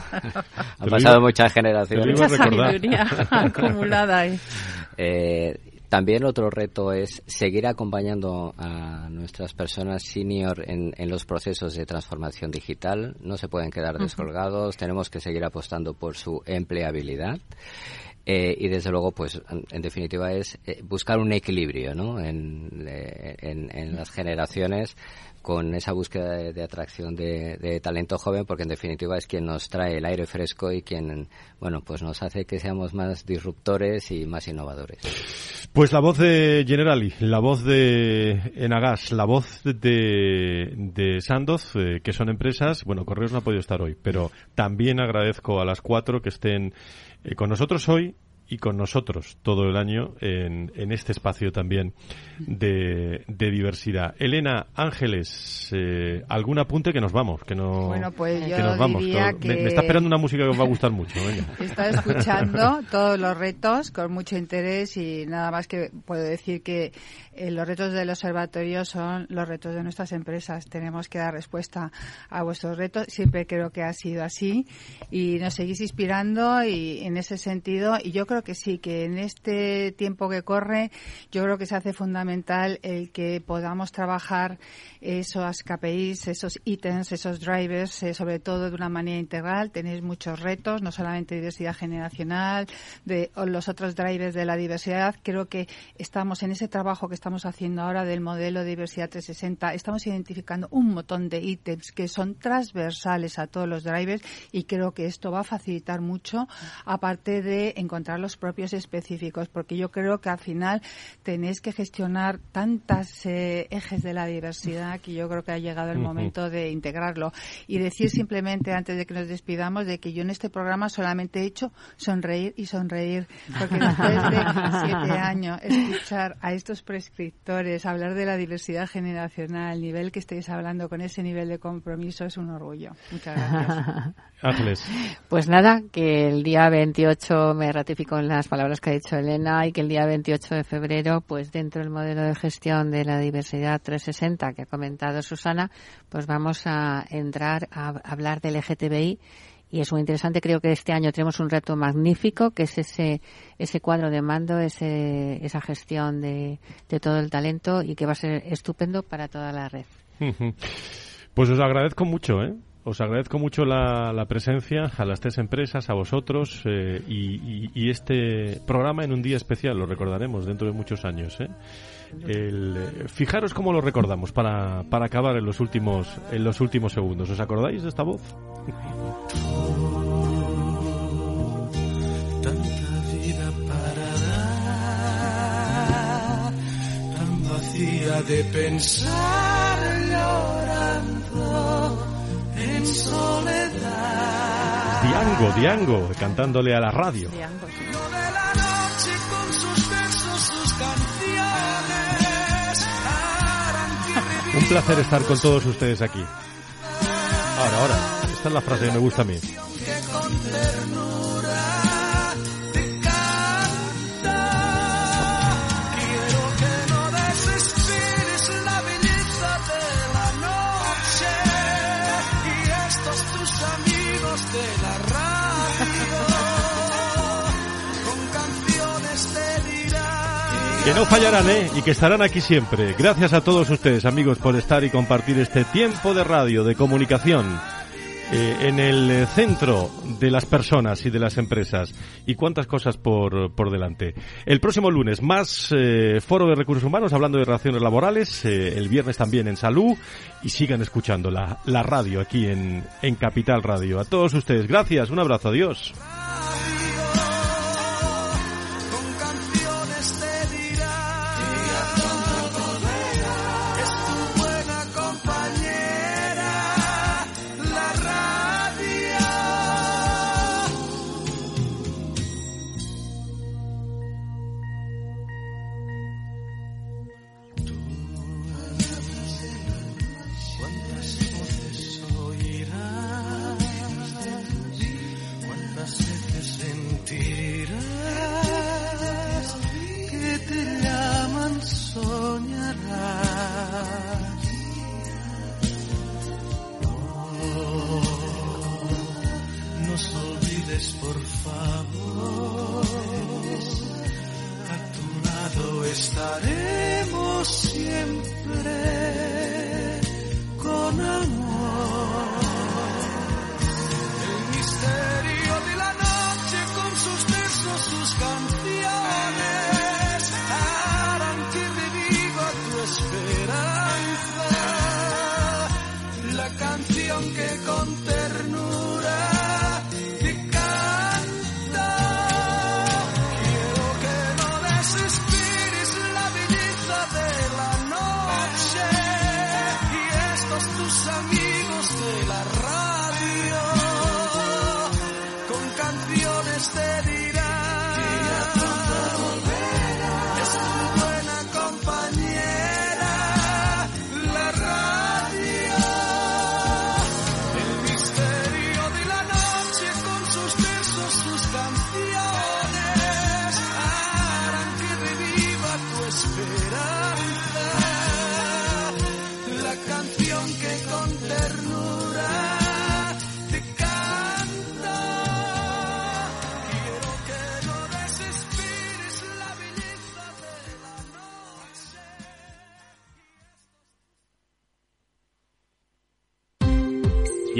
han pasado muchas generaciones. Mucha sabiduría acumulada ahí. Eh, también otro reto es seguir acompañando a nuestras personas senior en, los procesos de transformación digital. No se pueden quedar descolgados, tenemos que seguir apostando por su empleabilidad. Eh, y desde luego, pues en, definitiva es eh, buscar un equilibrio ¿no? en, eh, en, las generaciones con esa búsqueda de, atracción de, talento joven, porque en definitiva es quien nos trae el aire fresco y quien, bueno, pues nos hace que seamos más disruptores y más innovadores. Pues la voz de Generali, la voz de Enagas, la voz de, de Sandoz, que son empresas, bueno, Correos no ha podido estar hoy, pero también agradezco a las cuatro que estén eh, con nosotros hoy y con nosotros todo el año en, en este espacio también de, de diversidad. Elena Ángeles, eh, algún apunte que nos vamos, que no bueno, pues yo nos vamos. que me, está esperando una música que os va a gustar mucho. He estado escuchando todos los retos con mucho interés y nada más que puedo decir que eh, los retos del observatorio son los retos de nuestras empresas. Tenemos que dar respuesta a vuestros retos. Siempre creo que ha sido así y nos seguís inspirando y en ese sentido y yo creo que sí, que en este tiempo que corre yo creo que se hace fundamental el que podamos trabajar esos KPIs, esos ítems, esos drivers, eh, sobre todo de una manera integral. Tenéis muchos retos, no solamente diversidad generacional, de los otros drivers de la diversidad. Creo que estamos en ese trabajo que estamos haciendo ahora del modelo de diversidad 360, estamos identificando un montón de ítems que son transversales a todos los drivers y creo que esto va a facilitar mucho, aparte de encontrar los propios específicos, porque yo creo que al final tenéis que gestionar tantas eh, ejes de la diversidad que yo creo que ha llegado el momento de integrarlo. Y decir simplemente, antes de que nos despidamos, de que yo en este programa solamente he hecho sonreír y sonreír, porque después de siete años escuchar a estos prescriptores hablar de la diversidad generacional, el nivel que estéis hablando con ese nivel de compromiso es un orgullo. Muchas gracias. Ángeles. Pues nada, que el día 28 me ratifico en las palabras que ha dicho Elena y que el día 28 de febrero, pues dentro del modelo de gestión de la diversidad 360 que ha comentado Susana, pues vamos a entrar a hablar del LGTBI y es muy interesante. Creo que este año tenemos un reto magnífico, que es ese, ese cuadro de mando, ese, esa gestión de, de todo el talento y que va a ser estupendo para toda la red. Pues os agradezco mucho, ¿eh? Os agradezco mucho la, la, presencia a las tres empresas, a vosotros eh, y, y, este programa en un día especial, lo recordaremos dentro de muchos años. ¿eh? El, fijaros cómo lo recordamos para, para acabar en los últimos en los últimos segundos. ¿Os acordáis de esta voz? Tanta vida parada, tan vacía de pensar llorando en soledad. Diango, Diango, cantándole a la radio. Diango, sí. Un placer estar con todos ustedes aquí. Ahora, ahora, esta es la frase que me gusta a mí. Que no fallarán, ¿eh? Y que estarán aquí siempre. Gracias a todos ustedes, amigos, por estar y compartir este tiempo de radio, de comunicación, eh, en el centro de las personas y de las empresas. Y cuántas cosas por, por delante. El próximo lunes, más eh, foro de recursos humanos hablando de relaciones laborales. Eh, el viernes también en salud. Y sigan escuchando la, la radio aquí en, en Capital Radio. A todos ustedes, gracias. Un abrazo. Adiós. Estaremos siempre con amor.